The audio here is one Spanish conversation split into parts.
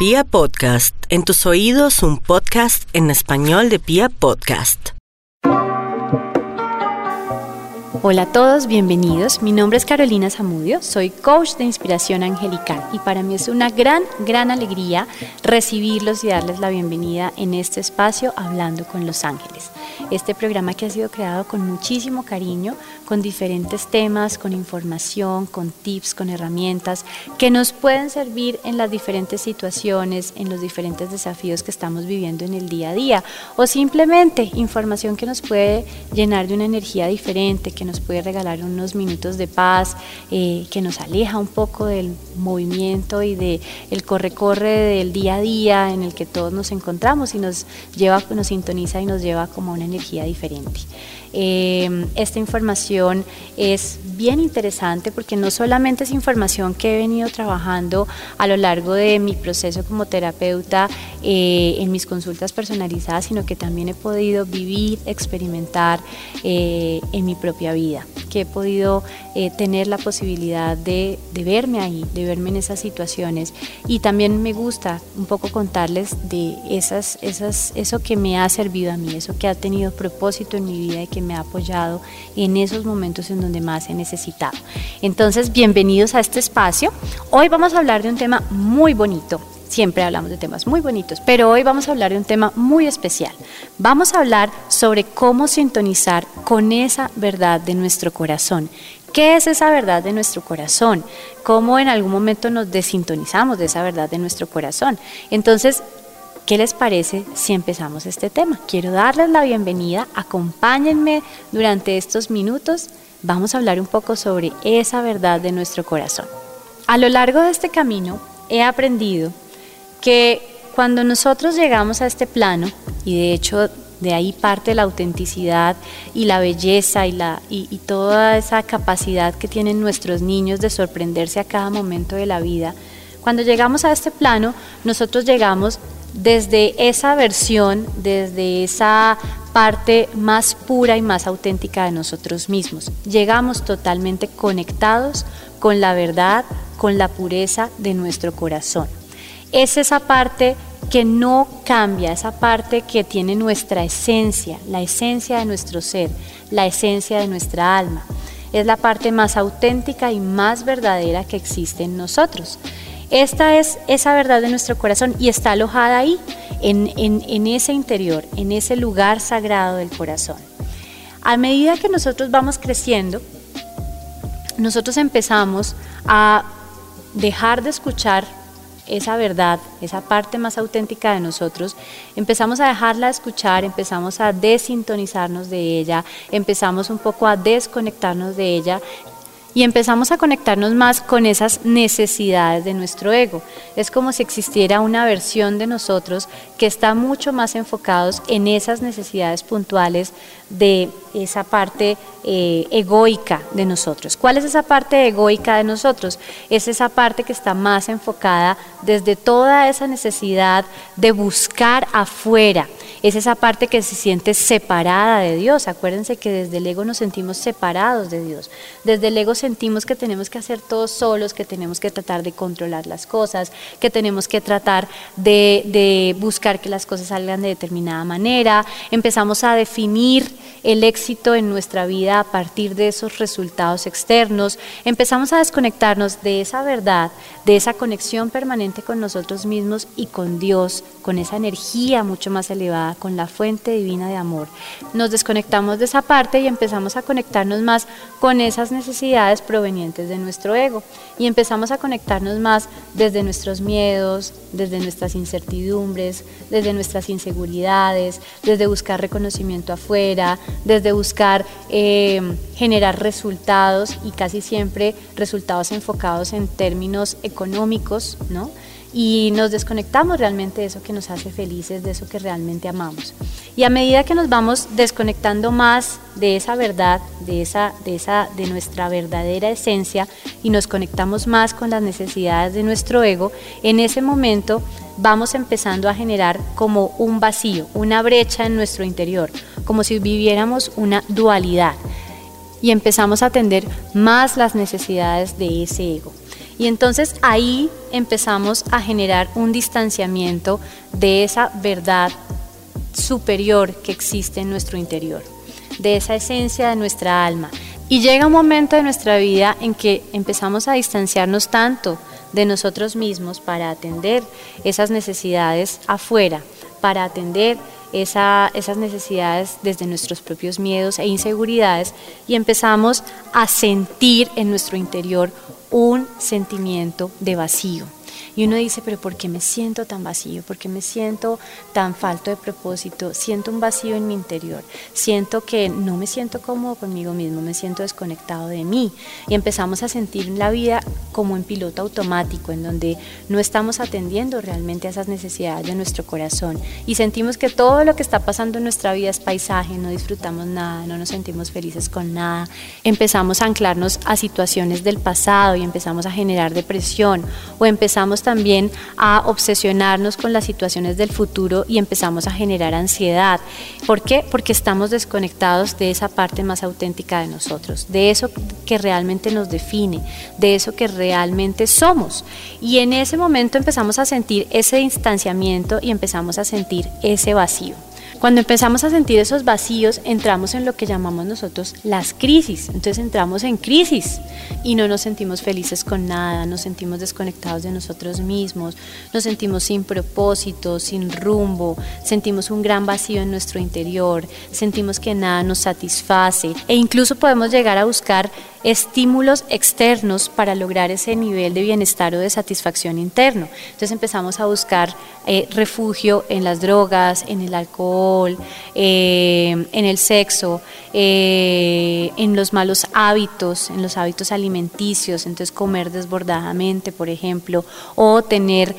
Pia Podcast, en tus oídos un podcast en español de Pia Podcast. Hola a todos, bienvenidos. Mi nombre es Carolina Zamudio, soy coach de inspiración angelical y para mí es una gran, gran alegría recibirlos y darles la bienvenida en este espacio Hablando con los Ángeles. Este programa que ha sido creado con muchísimo cariño, con diferentes temas, con información, con tips, con herramientas que nos pueden servir en las diferentes situaciones, en los diferentes desafíos que estamos viviendo en el día a día o simplemente información que nos puede llenar de una energía diferente, que nos puede regalar unos minutos de paz, eh, que nos aleja un poco del movimiento y de el corre-corre del día a día en el que todos nos encontramos y nos lleva, nos sintoniza y nos lleva como una energía diferente. Eh, esta información es bien interesante porque no solamente es información que he venido trabajando a lo largo de mi proceso como terapeuta eh, en mis consultas personalizadas, sino que también he podido vivir, experimentar eh, en mi propia vida, que he podido tener la posibilidad de, de verme ahí, de verme en esas situaciones. Y también me gusta un poco contarles de esas, esas, eso que me ha servido a mí, eso que ha tenido propósito en mi vida y que me ha apoyado en esos momentos en donde más he necesitado. Entonces, bienvenidos a este espacio. Hoy vamos a hablar de un tema muy bonito. Siempre hablamos de temas muy bonitos, pero hoy vamos a hablar de un tema muy especial. Vamos a hablar sobre cómo sintonizar con esa verdad de nuestro corazón. ¿Qué es esa verdad de nuestro corazón? ¿Cómo en algún momento nos desintonizamos de esa verdad de nuestro corazón? Entonces, ¿Qué les parece si empezamos este tema? Quiero darles la bienvenida, acompáñenme durante estos minutos, vamos a hablar un poco sobre esa verdad de nuestro corazón. A lo largo de este camino he aprendido que cuando nosotros llegamos a este plano, y de hecho de ahí parte la autenticidad y la belleza y, la, y, toda esa capacidad que tienen nuestros niños de sorprenderse a cada momento de la vida, cuando llegamos a este plano, nosotros llegamos desde esa versión, desde esa parte más pura y más auténtica de nosotros mismos. Llegamos totalmente conectados con la verdad, con la pureza de nuestro corazón. Es esa parte que no cambia, esa parte que tiene nuestra esencia, la esencia de nuestro ser, la esencia de nuestra alma. Es la parte más auténtica y más verdadera que existe en nosotros. Esta es esa verdad de nuestro corazón y está alojada ahí, en, ese interior, en ese lugar sagrado del corazón. A medida que nosotros vamos creciendo, nosotros empezamos a dejar de escuchar esa verdad, esa parte más auténtica de nosotros, empezamos a dejarla escuchar, empezamos a desintonizarnos de ella, empezamos un poco a desconectarnos de ella y empezamos a conectarnos más con esas necesidades de nuestro ego. Es como si existiera una versión de nosotros que está mucho más enfocados en esas necesidades puntuales de esa parte eh, egoica de nosotros. ¿Cuál es esa parte egoica de nosotros? Es esa parte que está más enfocada desde toda esa necesidad de buscar afuera. Es esa parte que se siente separada de Dios. Acuérdense que desde el ego nos sentimos separados de Dios. Desde el ego sentimos que tenemos que hacer todo solos, que tenemos que tratar de controlar las cosas, que tenemos que tratar de, de buscar que las cosas salgan de determinada manera. Empezamos a definir el éxito en nuestra vida a partir de esos resultados externos, empezamos a desconectarnos de esa verdad, de esa conexión permanente con nosotros mismos y con Dios, con esa energía mucho más elevada, con la fuente divina de amor. Nos desconectamos de esa parte y empezamos a conectarnos más con esas necesidades provenientes de nuestro ego y empezamos a conectarnos más desde nuestros miedos, desde nuestras incertidumbres, desde nuestras inseguridades, desde buscar reconocimiento afuera, desde buscar eh, generar resultados y casi siempre resultados enfocados en términos económicos, ¿no? y nos desconectamos realmente de eso que nos hace felices, de eso que realmente amamos. Y a medida que nos vamos desconectando más de esa verdad, de, esa, de, esa, de nuestra verdadera esencia y nos conectamos más con las necesidades de nuestro ego, en ese momento vamos empezando a generar como un vacío, una brecha en nuestro interior, como si viviéramos una dualidad y empezamos a atender más las necesidades de ese ego. Y entonces ahí empezamos a generar un distanciamiento de esa verdad superior que existe en nuestro interior, de esa esencia de nuestra alma. Y llega un momento de nuestra vida en que empezamos a distanciarnos tanto de nosotros mismos para atender esas necesidades afuera, para atender esas necesidades desde nuestros propios miedos e inseguridades y empezamos a sentir en nuestro interior un sentimiento de vacío. Y uno dice, pero ¿por qué me siento tan vacío? ¿Por qué me siento tan falto de propósito? Siento un vacío en mi interior. Siento que no me siento cómodo conmigo mismo, me siento desconectado de mí. Y empezamos a sentir la vida como en piloto automático, en donde no estamos atendiendo realmente a esas necesidades de nuestro corazón. Y sentimos que todo lo que está pasando en nuestra vida es paisaje, no disfrutamos nada, no nos sentimos felices con nada. Empezamos a anclarnos a situaciones del pasado y empezamos a generar depresión o empezamos también a obsesionarnos con las situaciones del futuro y empezamos a generar ansiedad. ¿Por qué? Porque estamos desconectados de esa parte más auténtica de nosotros, de eso que realmente nos define, de eso que realmente somos. Y en ese momento empezamos a sentir ese distanciamiento y empezamos a sentir ese vacío. Cuando empezamos a sentir esos vacíos, entramos en lo que llamamos nosotros las crisis. Entonces entramos en crisis y no nos sentimos felices con nada, nos sentimos desconectados de nosotros mismos, nos sentimos sin propósito, sin rumbo, sentimos un gran vacío en nuestro interior, sentimos que nada nos satisface e incluso podemos llegar a buscar estímulos externos para lograr ese nivel de bienestar o de satisfacción interno. Entonces empezamos a buscar eh, refugio en las drogas, en el alcohol, eh, en el sexo, eh, en los malos hábitos, en los hábitos alimenticios, entonces comer desbordadamente, por ejemplo, o tener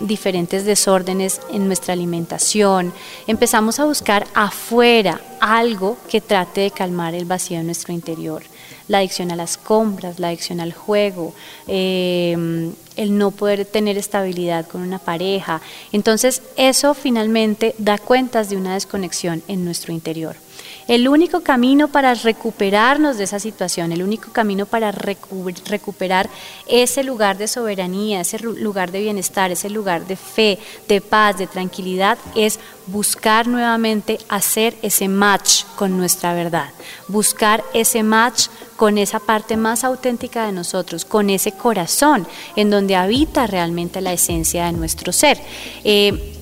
diferentes desórdenes en nuestra alimentación. Empezamos a buscar afuera algo que trate de calmar el vacío en nuestro interior la adicción a las compras, la adicción al juego, em, el no poder tener estabilidad con una pareja. Entonces eso finalmente da cuentas de una desconexión en nuestro interior. El único camino para recuperarnos de esa situación, el único camino para recuperar ese lugar de soberanía, ese lugar de bienestar, ese lugar de fe, de paz, de tranquilidad, es buscar nuevamente hacer ese match con nuestra verdad, buscar ese match con esa parte más auténtica de nosotros, con ese corazón en donde habita realmente la esencia de nuestro ser. Eh,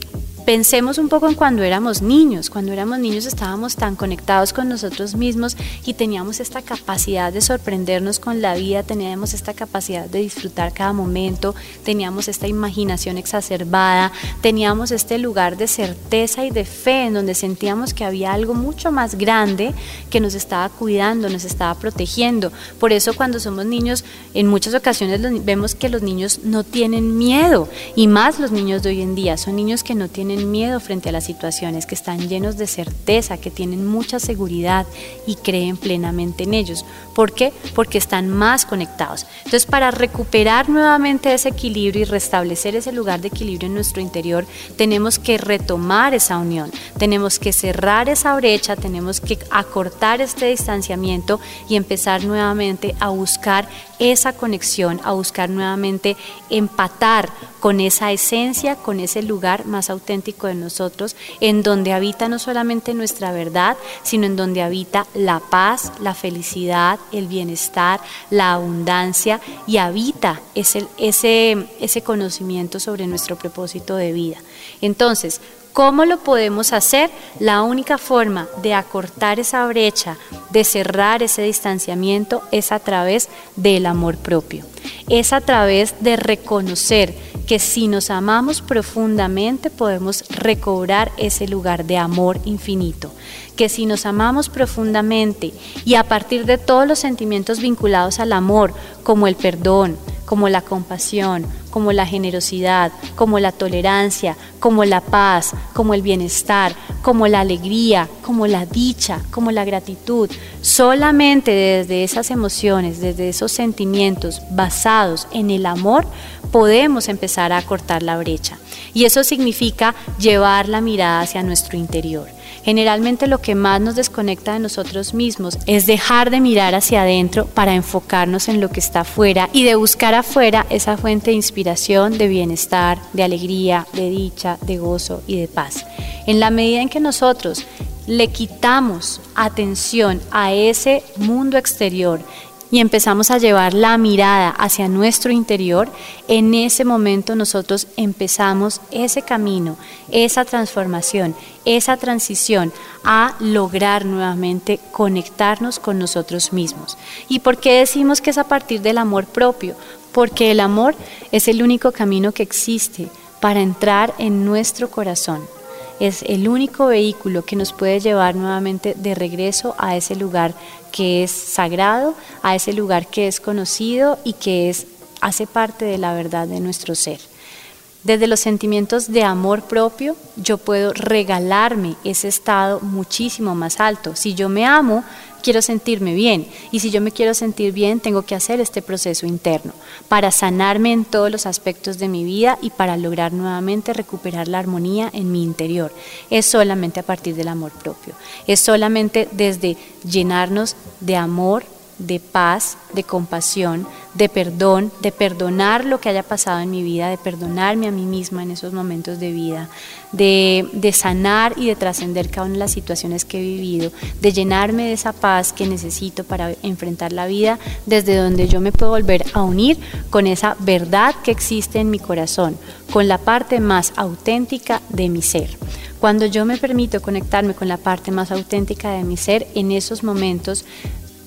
Pensemos un poco en cuando éramos niños. Cuando éramos niños estábamos tan conectados con nosotros mismos y teníamos esta capacidad de sorprendernos con la vida, teníamos esta capacidad de disfrutar cada momento, teníamos esta imaginación exacerbada, teníamos este lugar de certeza y de fe en donde sentíamos que había algo mucho más grande que nos estaba cuidando, nos estaba protegiendo. Por eso cuando somos niños, en muchas ocasiones vemos que los niños no tienen miedo y más los niños de hoy en día, son niños que no tienen miedo frente a las situaciones, que están llenos de certeza, que tienen mucha seguridad y creen plenamente en ellos. ¿Por qué? Porque están más conectados. Entonces, para recuperar nuevamente ese equilibrio y restablecer ese lugar de equilibrio en nuestro interior, tenemos que retomar esa unión, tenemos que cerrar esa brecha, tenemos que acortar este distanciamiento y empezar nuevamente a buscar esa conexión, a buscar nuevamente empatar con esa esencia, con ese lugar más auténtico de nosotros, en donde habita no solamente nuestra verdad, sino en donde habita la paz, la felicidad, el bienestar, la abundancia y habita ese, ese, ese conocimiento sobre nuestro propósito de vida. Entonces, ¿Cómo lo podemos hacer? La única forma de acortar esa brecha, de cerrar ese distanciamiento, es a través del amor propio. Es a través de reconocer que si nos amamos profundamente podemos recobrar ese lugar de amor infinito. Que si nos amamos profundamente y a partir de todos los sentimientos vinculados al amor, como el perdón, como la compasión, como la generosidad, como la tolerancia, como la paz, como el bienestar, como la alegría, como la dicha, como la gratitud. Solamente desde esas emociones, desde esos sentimientos basados en el amor, podemos empezar a cortar la brecha. Y eso significa llevar la mirada hacia nuestro interior. Generalmente lo que más nos desconecta de nosotros mismos es dejar de mirar hacia adentro para enfocarnos en lo que está afuera y de buscar afuera esa fuente de inspiración, de bienestar, de alegría, de dicha, de gozo y de paz. En la medida en que nosotros le quitamos atención a ese mundo exterior y empezamos a llevar la mirada hacia nuestro interior, en ese momento nosotros empezamos ese camino, esa transformación, esa transición a lograr nuevamente conectarnos con nosotros mismos. ¿Y por qué decimos que es a partir del amor propio? Porque el amor es el único camino que existe para entrar en nuestro corazón es el único vehículo que nos puede llevar nuevamente de regreso a ese lugar que es sagrado, a ese lugar que es conocido y que es hace parte de la verdad de nuestro ser. Desde los sentimientos de amor propio, yo puedo regalarme ese estado muchísimo más alto. Si yo me amo, quiero sentirme bien. Y si yo me quiero sentir bien, tengo que hacer este proceso interno para sanarme en todos los aspectos de mi vida y para lograr nuevamente recuperar la armonía en mi interior. Es solamente a partir del amor propio. Es solamente desde llenarnos de amor, de paz, de compasión, de perdón, de perdonar lo que haya pasado en mi vida, de perdonarme a mí misma en esos momentos de vida, de, sanar y de trascender cada una de las situaciones que he vivido, de llenarme de esa paz que necesito para enfrentar la vida, desde donde yo me puedo volver a unir con esa verdad que existe en mi corazón, con la parte más auténtica de mi ser. Cuando yo me permito conectarme con la parte más auténtica de mi ser, en esos momentos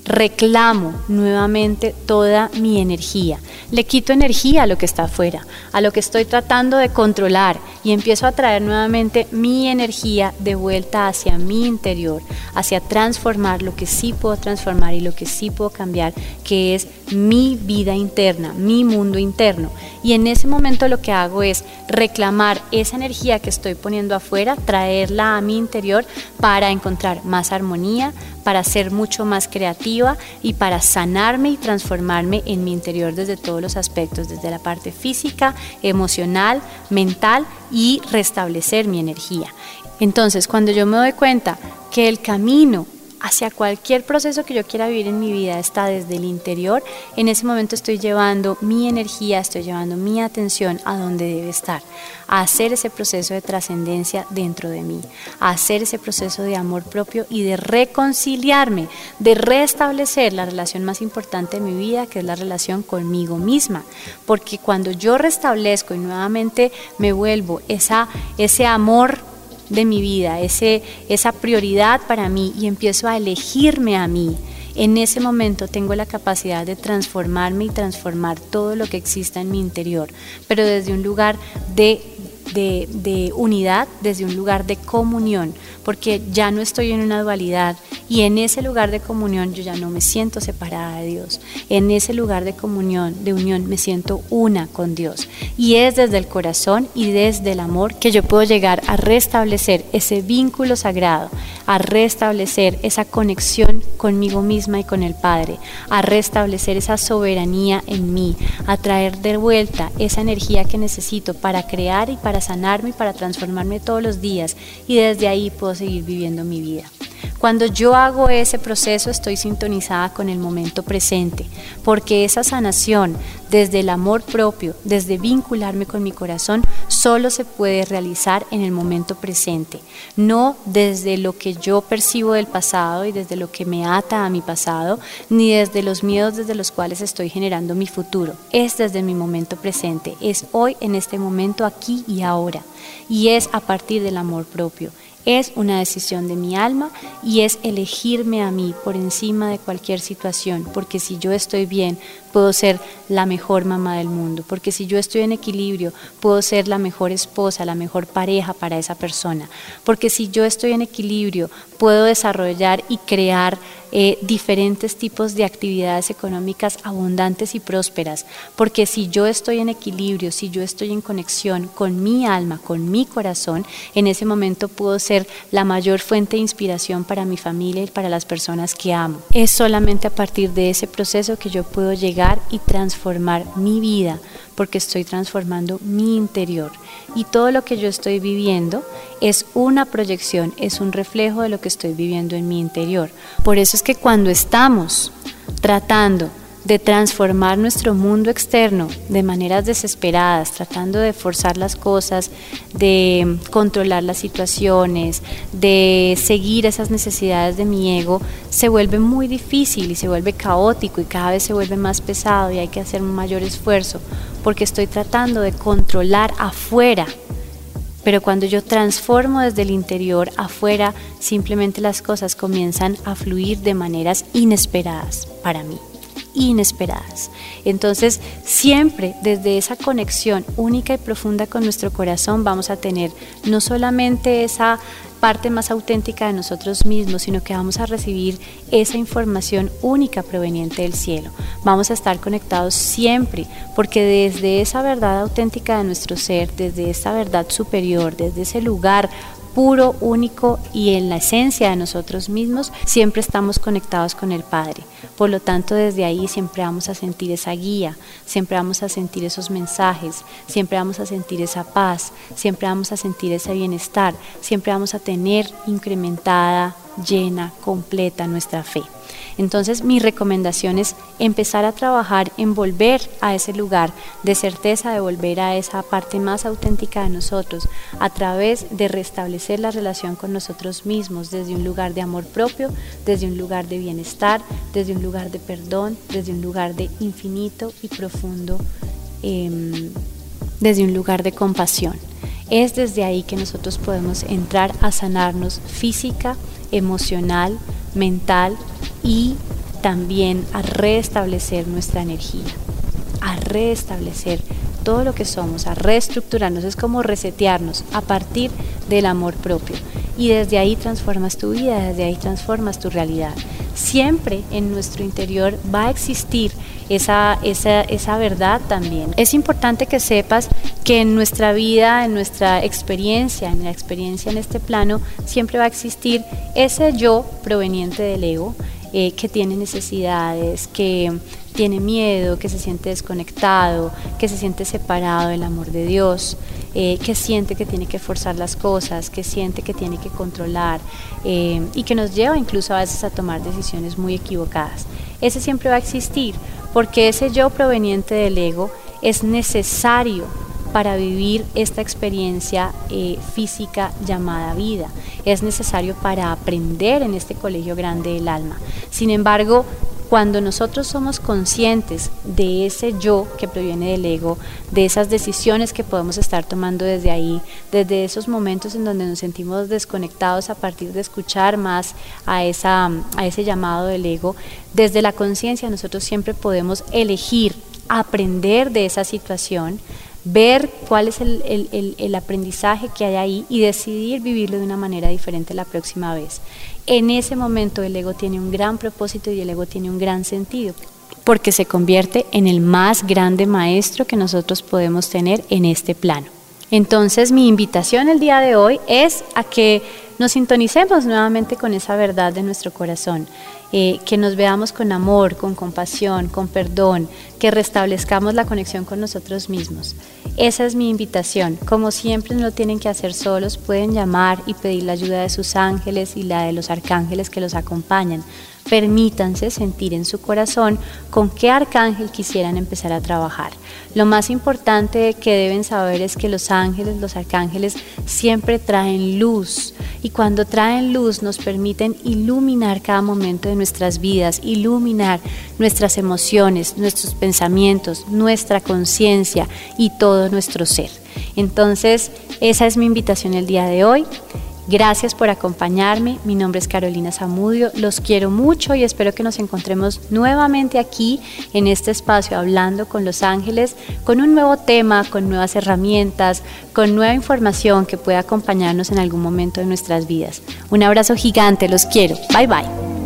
reclamo nuevamente toda mi energía. Le quito energía a lo que está afuera, a lo que estoy tratando de controlar y empiezo a traer nuevamente mi energía de vuelta hacia mi interior, hacia transformar lo que sí puedo transformar y lo que sí puedo cambiar, que es mi vida interna, mi mundo interno. Y en ese momento lo que hago es reclamar esa energía que estoy poniendo afuera, traerla a mi interior para encontrar más armonía, para ser mucho más creativa y para sanarme y transformarme en mi interior desde todos los aspectos, desde la parte física, emocional, mental y restablecer mi energía. Entonces, cuando yo me doy cuenta que el camino hacia cualquier proceso que yo quiera vivir en mi vida. Está desde el interior, en ese momento estoy llevando mi energía, estoy llevando mi atención a donde debe estar, a hacer ese proceso de trascendencia dentro de mí, a hacer ese proceso de amor propio y de reconciliarme, de restablecer la relación más importante de mi vida, que es la relación conmigo misma, porque cuando yo restablezco y nuevamente me vuelvo esa, ese amor de mi vida, ese, esa prioridad para mí y empiezo a elegirme a mí, en ese momento tengo la capacidad de transformarme y transformar todo lo que exista en mi interior, pero desde un lugar de, de, unidad, desde un lugar de comunión, porque ya no estoy en una dualidad y en ese lugar de comunión yo ya no me siento separada de Dios. En ese lugar de comunión, de unión, me siento una con Dios. Y es desde el corazón y desde el amor que yo puedo llegar a restablecer ese vínculo sagrado, a restablecer esa conexión conmigo misma y con el Padre, a restablecer esa soberanía en mí, a traer de vuelta esa energía que necesito para crear y para sanarme y para transformarme todos los días. Y desde ahí puedo seguir viviendo mi vida. Cuando yo hago ese proceso estoy sintonizada con el momento presente, porque esa sanación desde el amor propio, desde vincularme con mi corazón, solo se puede realizar en el momento presente, no desde lo que yo percibo del pasado y desde lo que me ata a mi pasado, ni desde los miedos desde los cuales estoy generando mi futuro. Es desde mi momento presente, es hoy en este momento, aquí y ahora, y es a partir del amor propio es una decisión de mi alma y es elegirme a mí por encima de cualquier situación, porque si yo estoy bien, puedo ser la mejor mamá del mundo, porque si yo estoy en equilibrio, puedo ser la mejor esposa, la mejor pareja para esa persona, porque si yo estoy en equilibrio, puedo desarrollar y crear eh, diferentes tipos de actividades económicas abundantes y prósperas, porque si yo estoy en equilibrio, si yo estoy en conexión con mi alma, con mi corazón, en ese momento puedo ser la mayor fuente de inspiración para mi familia y para las personas que amo. Es solamente a partir de ese proceso que yo puedo llegar y transformar mi vida porque estoy transformando mi interior. y todo lo que yo estoy viviendo es una proyección, es un reflejo de lo que estoy viviendo en mi interior. Por eso es que cuando estamos tratando de transformar nuestro mundo externo de maneras desesperadas, tratando de forzar las cosas, de controlar las situaciones, de seguir esas necesidades de mi ego, se vuelve muy difícil y se vuelve caótico y cada vez se vuelve más pesado y hay que hacer un mayor esfuerzo porque estoy tratando de controlar afuera. Pero cuando yo transformo desde el interior afuera, simplemente las cosas comienzan a fluir de maneras inesperadas para mí inesperadas. Entonces, siempre desde esa conexión única y profunda con nuestro corazón vamos a tener no solamente esa parte más auténtica de nosotros mismos, sino que vamos a recibir esa información única proveniente del cielo. Vamos a estar conectados siempre, porque desde esa verdad auténtica de nuestro ser, desde esa verdad superior, desde ese lugar puro, único y en la esencia de nosotros mismos, siempre estamos conectados con el Padre. Por lo tanto, desde ahí siempre vamos a sentir esa guía, siempre vamos a sentir esos mensajes, siempre vamos a sentir esa paz, siempre vamos a sentir ese bienestar, siempre vamos a tener incrementada, llena, completa nuestra fe. Entonces mi recomendación es empezar a trabajar en volver a ese lugar de certeza, de volver a esa parte más auténtica de nosotros, a través de restablecer la relación con nosotros mismos desde un lugar de amor propio, desde un lugar de bienestar, desde un lugar de perdón, desde un lugar de infinito y profundo, em, desde un lugar de compasión. Es desde ahí que nosotros podemos entrar a sanarnos física, emocional, mental y también a restablecer nuestra energía, a restablecer todo lo que somos, a reestructurarnos, es como resetearnos a partir del amor propio. Y desde ahí transformas tu vida, desde ahí transformas tu realidad. Siempre en nuestro interior va a existir esa, esa, esa verdad también. Es importante que sepas que en nuestra vida, en nuestra experiencia, en la experiencia en este plano, siempre va a existir ese yo proveniente del ego, eh, que tiene necesidades, que tiene miedo, que se siente desconectado, que se siente separado del amor de Dios, eh, que siente que tiene que forzar las cosas, que siente que tiene que controlar eh, y que nos lleva incluso a veces a tomar decisiones muy equivocadas. Ese siempre va a existir porque ese yo proveniente del ego es necesario para vivir esta experiencia eh, física llamada vida. Es necesario para aprender en este colegio grande del alma. Sin embargo, cuando nosotros somos conscientes de ese yo que proviene del ego, de esas decisiones que podemos estar tomando desde ahí, desde esos momentos en donde nos sentimos desconectados a partir de escuchar más a, esa, a ese llamado del ego, desde la conciencia nosotros siempre podemos elegir aprender de esa situación, ver cuál es el, aprendizaje que hay ahí y decidir vivirlo de una manera diferente la próxima vez. En ese momento el ego tiene un gran propósito y el ego tiene un gran sentido, porque se convierte en el más grande maestro que nosotros podemos tener en este plano. Entonces mi invitación el día de hoy es a que nos sintonicemos nuevamente con esa verdad de nuestro corazón, eh, que nos veamos con amor, con compasión, con perdón, que restablezcamos la conexión con nosotros mismos. Esa es mi invitación. Como siempre no tienen que hacer solos, pueden llamar y pedir la ayuda de sus ángeles y la de los arcángeles que los acompañan. Permítanse sentir en su corazón con qué arcángel quisieran empezar a trabajar. Lo más importante que deben saber es que los ángeles, los arcángeles, siempre traen luz y cuando traen luz nos permiten iluminar cada momento de nuestras vidas, iluminar nuestras emociones, nuestros pensamientos, nuestra conciencia y todo nuestro ser. Entonces, esa es mi invitación el día de hoy. Gracias por acompañarme. Mi nombre es Carolina Zamudio. Los quiero mucho y espero que nos encontremos nuevamente aquí en este espacio hablando con los ángeles con un nuevo tema, con nuevas herramientas, con nueva información que pueda acompañarnos en algún momento de nuestras vidas. Un abrazo gigante. Los quiero. Bye bye.